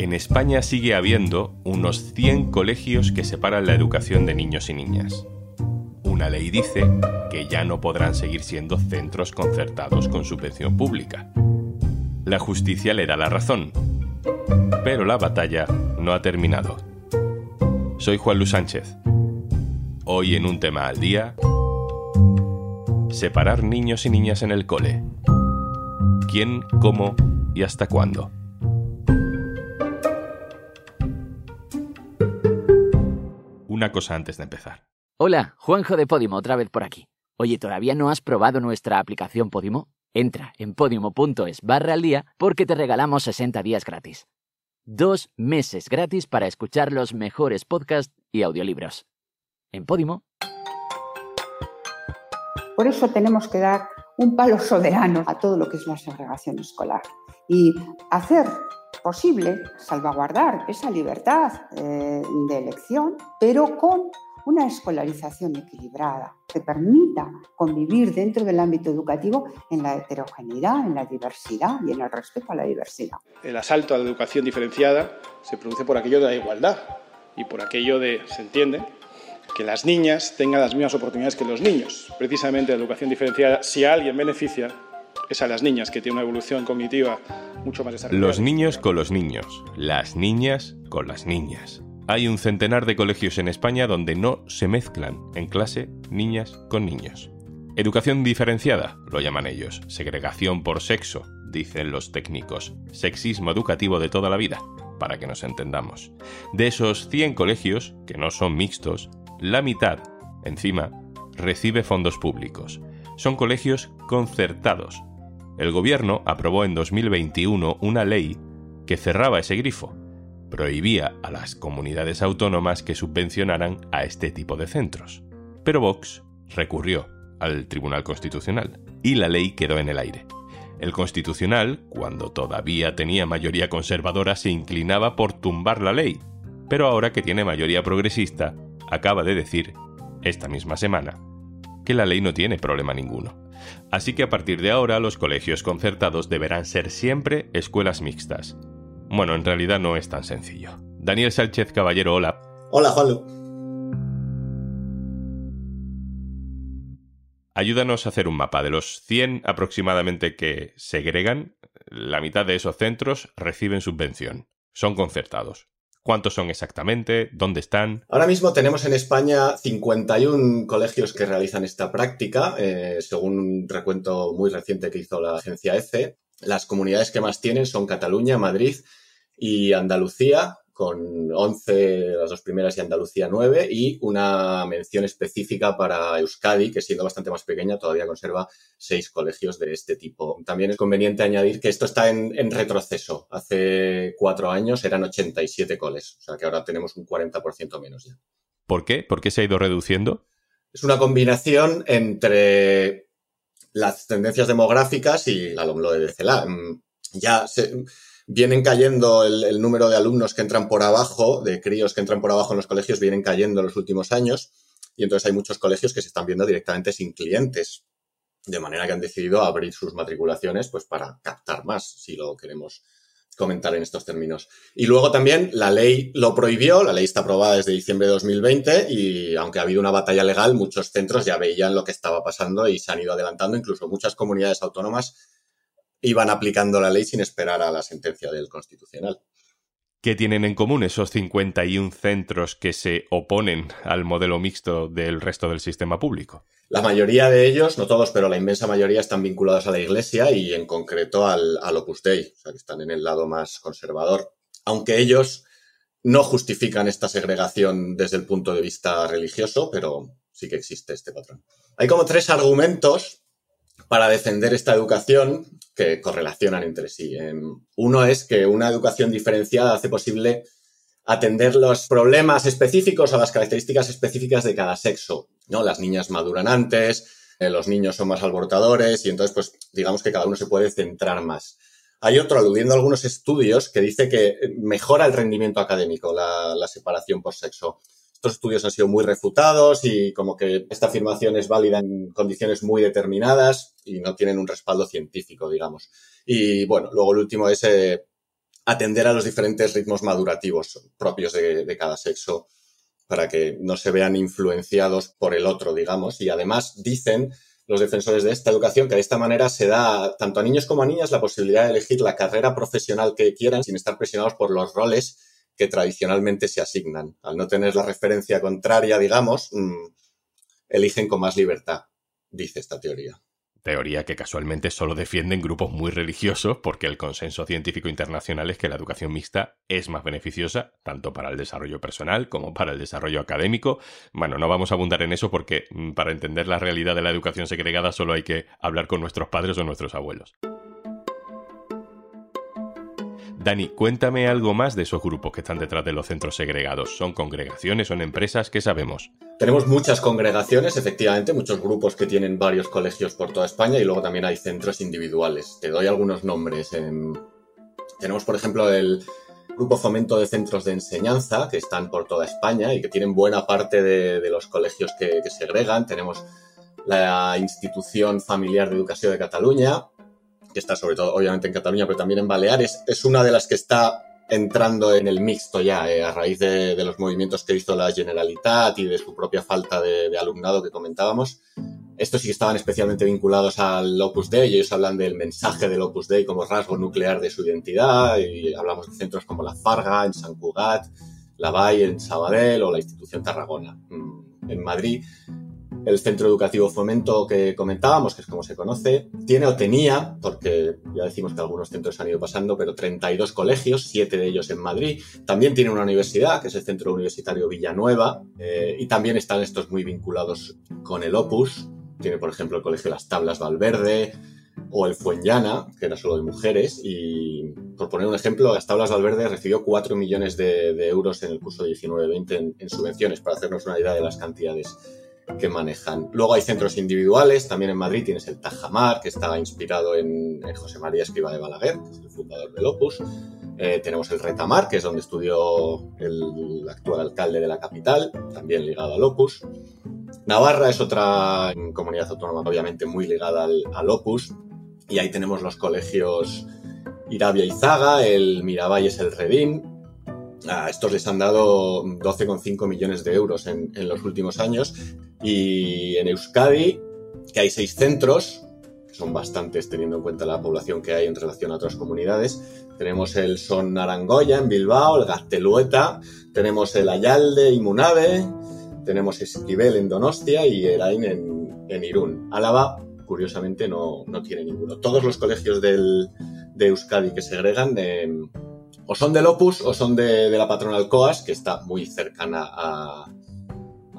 En España sigue habiendo unos 100 colegios que separan la educación de niños y niñas. Una ley dice que ya no podrán seguir siendo centros concertados con subvención pública. La justicia le da la razón, pero la batalla no ha terminado. Soy Juan Luis Sánchez. Hoy en un tema al día, separar niños y niñas en el cole. ¿Quién, cómo y hasta cuándo? Una cosa antes de empezar. Hola, Juanjo de Podimo, otra vez por aquí. Oye, ¿todavía no has probado nuestra aplicación Podimo? Entra en podimo.es barra al día porque te regalamos 60 días gratis. Dos meses gratis para escuchar los mejores podcasts y audiolibros. En Podimo. Por eso tenemos que dar un palo soberano a todo lo que es la segregación escolar y hacer posible salvaguardar esa libertad eh, de elección, pero con una escolarización equilibrada que permita convivir dentro del ámbito educativo en la heterogeneidad, en la diversidad y en el respeto a la diversidad. El asalto a la educación diferenciada se produce por aquello de la igualdad y por aquello de, se entiende, que las niñas tengan las mismas oportunidades que los niños. Precisamente la educación diferenciada, si alguien beneficia, es a las niñas, que tienen una evolución cognitiva mucho más desarrollada. Los niños con los niños, las niñas con las niñas. Hay un centenar de colegios en España donde no se mezclan en clase niñas con niños. Educación diferenciada, lo llaman ellos. Segregación por sexo, dicen los técnicos. Sexismo educativo de toda la vida, para que nos entendamos. De esos 100 colegios, que no son mixtos, la mitad, encima, recibe fondos públicos. Son colegios concertados. El gobierno aprobó en 2021 una ley que cerraba ese grifo prohibía a las comunidades autónomas que subvencionaran a este tipo de centros. Pero Vox recurrió al Tribunal Constitucional y la ley quedó en el aire. El Constitucional, cuando todavía tenía mayoría conservadora, se inclinaba por tumbar la ley, pero ahora que tiene mayoría progresista, acaba de decir, esta misma semana, que la ley no tiene problema ninguno. Así que a partir de ahora los colegios concertados deberán ser siempre escuelas mixtas, bueno, en realidad no es tan sencillo. Daniel Sánchez Caballero, hola. Hola, Juanlu. Ayúdanos a hacer un mapa. De los 100 aproximadamente que segregan, la mitad de esos centros reciben subvención. Son concertados. ¿Cuántos son exactamente? ¿Dónde están? Ahora mismo tenemos en España 51 colegios que realizan esta práctica, eh, según un recuento muy reciente que hizo la agencia ECE. Las comunidades que más tienen son Cataluña, Madrid y Andalucía, con 11, las dos primeras y Andalucía 9, y una mención específica para Euskadi, que siendo bastante más pequeña, todavía conserva seis colegios de este tipo. También es conveniente añadir que esto está en, en retroceso. Hace cuatro años eran 87 coles, o sea que ahora tenemos un 40% menos ya. ¿Por qué? ¿Por qué se ha ido reduciendo? Es una combinación entre las tendencias demográficas y la LOMLOE de CELA. Mm, ya se, vienen cayendo el, número de alumnos que entran por abajo, de críos que entran por abajo en los colegios, vienen cayendo en los últimos años. Y entonces hay muchos colegios que se están viendo directamente sin clientes. De manera que han decidido abrir sus matriculaciones pues para captar más, si lo queremos comentar en estos términos. Y luego también la ley lo prohibió, la ley está aprobada desde diciembre de 2020 y aunque ha habido una batalla legal, muchos centros ya veían lo que estaba pasando y se han ido adelantando, incluso muchas comunidades autónomas iban aplicando la ley sin esperar a la sentencia del Constitucional. ¿Qué tienen en común esos 51 centros que se oponen al modelo mixto del resto del sistema público? La mayoría de ellos, no todos, pero la inmensa mayoría están vinculados a la Iglesia y en concreto al, Opus Dei, o sea que están en el lado más conservador. Aunque ellos no justifican esta segregación desde el punto de vista religioso, pero sí que existe este patrón. Hay como tres argumentos para defender esta educación que correlacionan entre sí. Uno es que una educación diferenciada hace posible atender los problemas específicos o las características específicas de cada sexo. ¿no? Las niñas maduran antes, eh, los niños son más alborotadores y entonces, pues, digamos que cada uno se puede centrar más. Hay otro, aludiendo a algunos estudios, que dice que mejora el rendimiento académico la separación por sexo. Estos estudios han sido muy refutados y como que esta afirmación es válida en condiciones muy determinadas y no tienen un respaldo científico, digamos. Y bueno, luego el último es eh, atender a los diferentes ritmos madurativos propios de, cada sexo para que no se vean influenciados por el otro, digamos. Y además dicen los defensores de esta educación que de esta manera se da tanto a niños como a niñas la posibilidad de elegir la carrera profesional que quieran sin estar presionados por los roles que tradicionalmente se asignan. Al no tener la referencia contraria, digamos, mm, eligen con más libertad, dice esta teoría. Teoría que casualmente solo defienden grupos muy religiosos porque el consenso científico internacional es que la educación mixta es más beneficiosa tanto para el desarrollo personal como para el desarrollo académico. Bueno, no vamos a abundar en eso porque mm, para entender la realidad de la educación segregada solo hay que hablar con nuestros padres o nuestros abuelos. Dani, cuéntame algo más de esos grupos que están detrás de los centros segregados. ¿Son congregaciones, son empresas? ¿Qué sabemos? Tenemos muchas congregaciones, efectivamente, muchos grupos que tienen varios colegios por toda España y luego también hay centros individuales. Te doy algunos nombres. Tenemos, por ejemplo, el Grupo Fomento de Centros de Enseñanza, que están por toda España y que tienen buena parte de, los colegios que, que segregan. Tenemos la Institución Familiar de Educación de Cataluña, que está sobre todo obviamente en Cataluña, pero también en Baleares, es una de las que está entrando en el mixto ya, eh, a raíz de, los movimientos que hizo la Generalitat y de su propia falta de, alumnado que comentábamos. Estos sí que estaban especialmente vinculados al Opus Dei ellos hablan del mensaje del Opus Dei como rasgo nuclear de su identidad y hablamos de centros como la Farga en San Cugat, la Valle en Sabadell o la institución Tarragona mm, en Madrid el centro educativo Fomento que comentábamos, que es como se conoce, tiene o tenía, porque ya decimos que algunos centros han ido pasando, pero 32 colegios, 7 de ellos en Madrid. También tiene una universidad, que es el Centro Universitario Villanueva, eh, y también están estos muy vinculados con el Opus. Tiene, por ejemplo, el Colegio Las Tablas Valverde, o el Fuenllana, que era solo de mujeres, y por poner un ejemplo, Las Tablas Valverde recibió 4 millones de, euros en el curso 19-20 en subvenciones, para hacernos una idea de las cantidades que manejan. Luego hay centros individuales, también en Madrid tienes el Tajamar, que está inspirado en, José María Escriba de Balaguer, que es el fundador del Opus. Eh, tenemos el Retamar, que es donde estudió el actual alcalde de la capital, también ligado al Opus. Navarra es otra comunidad autónoma, obviamente muy ligada al, Opus. Y ahí tenemos los colegios Irabia y Zaga, el Miravalle es el Redín, a estos les han dado 12,5 millones de euros en, los últimos años. Y en Euskadi, que hay seis centros, que son bastantes teniendo en cuenta la población que hay en relación a otras comunidades. Tenemos el Son Narangoya en Bilbao, el Gaztelueta, tenemos el Ayalde y Munave, tenemos Esquivel en Donostia y Erain en, en Irún. Álava, curiosamente, no, tiene ninguno. Todos los colegios de Euskadi que segregan o son del Opus o son de, la patronal COAS, que está muy cercana a,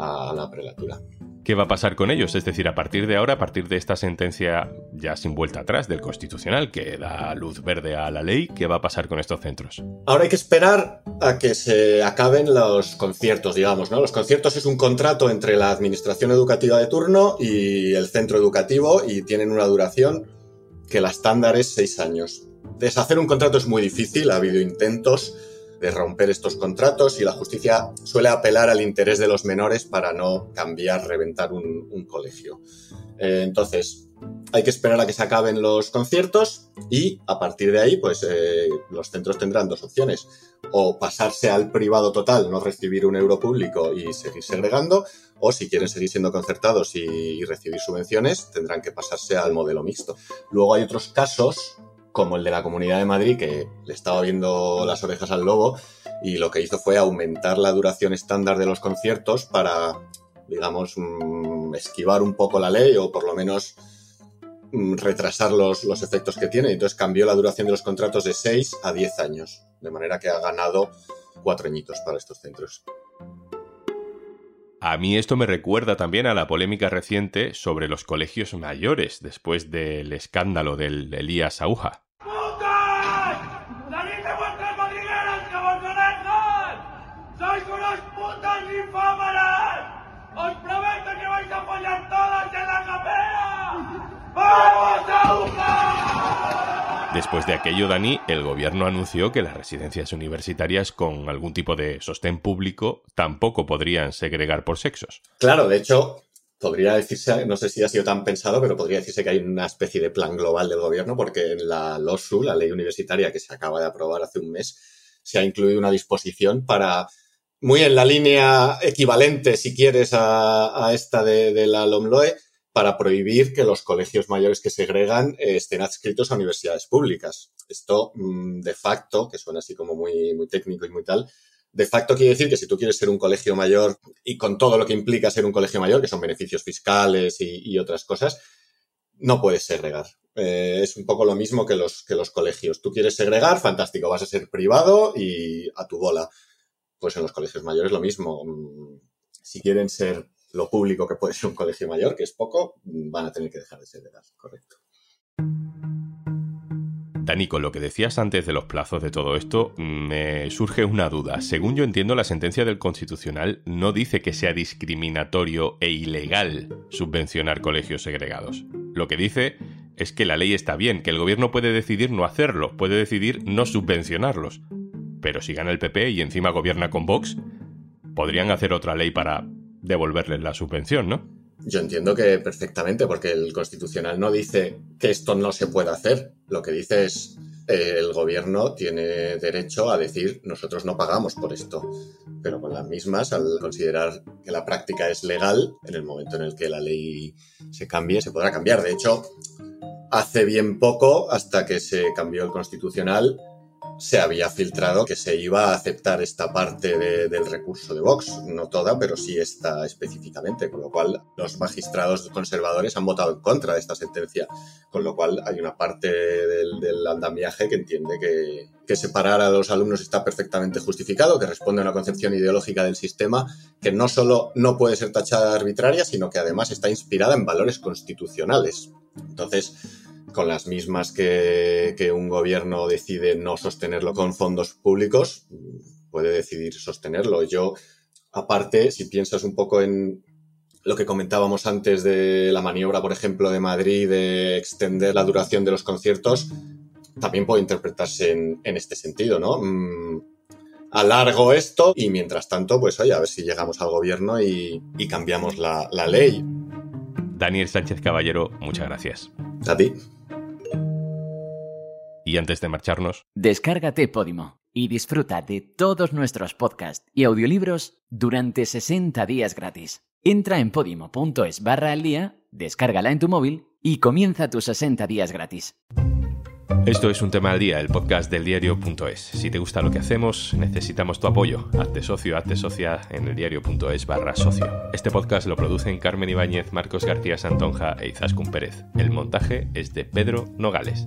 a la prelatura. ¿Qué va a pasar con ellos? Es decir, a partir de ahora, a partir de esta sentencia ya sin vuelta atrás del Constitucional que da luz verde a la ley, ¿qué va a pasar con estos centros? Ahora hay que esperar a que se acaben los conciertos, digamos, ¿no? Los conciertos es un contrato entre la administración educativa de turno y el centro educativo y tienen una duración que la estándar es seis años. Deshacer un contrato es muy difícil, ha habido intentos de romper estos contratos y la justicia suele apelar al interés de los menores para no cambiar, reventar un, colegio. Eh, entonces, hay que esperar a que se acaben los conciertos y a partir de ahí, pues eh, los centros tendrán dos opciones. O pasarse al privado total, no recibir un euro público y seguir segregando, o si quieren seguir siendo concertados y recibir subvenciones, tendrán que pasarse al modelo mixto. Luego hay otros casos como el de la Comunidad de Madrid, que le estaba viendo las orejas al lobo y lo que hizo fue aumentar la duración estándar de los conciertos para, digamos, mm, esquivar un poco la ley o por lo menos mm, retrasar los, los efectos que tiene. Entonces cambió la duración de los contratos de 6 a 10 años, de manera que ha ganado cuatro añitos para estos centros. A mí esto me recuerda también a la polémica reciente sobre los colegios mayores después del escándalo del Elías Aúja. ¡Sois unos putos ¡Os prometo que vais a apoyar todas en la capela! ¡Vamos, Aúja! Después de aquello, Dani, el gobierno anunció que las residencias universitarias con algún tipo de sostén público tampoco podrían segregar por sexos. Claro, de hecho, podría decirse, no sé si ha sido tan pensado, pero podría decirse que hay una especie de plan global del gobierno, porque en la LOSU, la ley universitaria que se acaba de aprobar hace un mes, se ha incluido una disposición para, muy en la línea equivalente, si quieres, a, esta de, la LOMLOE, para prohibir que los colegios mayores que segregan eh, estén adscritos a universidades públicas. Esto, mm, de facto, que suena así como muy, muy técnico y muy tal, de facto quiere decir que si tú quieres ser un colegio mayor y con todo lo que implica ser un colegio mayor, que son beneficios fiscales y, otras cosas, no puedes segregar. Eh, es un poco lo mismo que los, que los colegios. Tú quieres segregar, fantástico, vas a ser privado y a tu bola. Pues en los colegios mayores lo mismo. Mm, si quieren ser lo público que puede ser un colegio mayor, que es poco, van a tener que dejar de segregar, correcto. Dani, con lo que decías antes de los plazos de todo esto, me surge una duda. Según yo entiendo, la sentencia del Constitucional no dice que sea discriminatorio e ilegal subvencionar colegios segregados. Lo que dice es que la ley está bien, que el gobierno puede decidir no hacerlo, puede decidir no subvencionarlos. Pero si gana el PP y encima gobierna con Vox, podrían hacer otra ley para devolverles la subvención, ¿no? Yo entiendo que perfectamente, porque el Constitucional no dice que esto no se pueda hacer. Lo que dice es eh, el gobierno tiene derecho a decir nosotros no pagamos por esto. Pero con las mismas, al considerar que la práctica es legal, en el momento en el que la ley se cambie, se podrá cambiar. De hecho, hace bien poco, hasta que se cambió el Constitucional, se había filtrado que se iba a aceptar esta parte del recurso de Vox, no toda, pero sí esta específicamente, con lo cual los magistrados conservadores han votado en contra de esta sentencia, con lo cual hay una parte del, andamiaje que entiende que, que separar a los alumnos está perfectamente justificado, que responde a una concepción ideológica del sistema que no solo no puede ser tachada de arbitraria, sino que además está inspirada en valores constitucionales. Entonces, con las mismas que, un gobierno decide no sostenerlo con fondos públicos, puede decidir sostenerlo. Yo, aparte, si piensas un poco en lo que comentábamos antes de la maniobra, por ejemplo, de Madrid de extender la duración de los conciertos, también puede interpretarse en, este sentido, ¿no? Mm, alargo esto y mientras tanto, pues oye, a ver si llegamos al gobierno y, cambiamos la, la ley. Daniel Sánchez Caballero, muchas gracias. A ti. Y antes de marcharnos, descárgate Podimo y disfruta de todos nuestros podcasts y audiolibros durante 60 días gratis. Entra en podimo.es barra al día, descárgala en tu móvil y comienza tus 60 días gratis. Esto es un tema al día, el podcast del diario.es. Si te gusta lo que hacemos, necesitamos tu apoyo. Hazte socio, hazte socia en el diario.es barra socio. Este podcast lo producen Carmen Ibáñez, Marcos García Santonja e Izaskun Pérez. El montaje es de Pedro Nogales.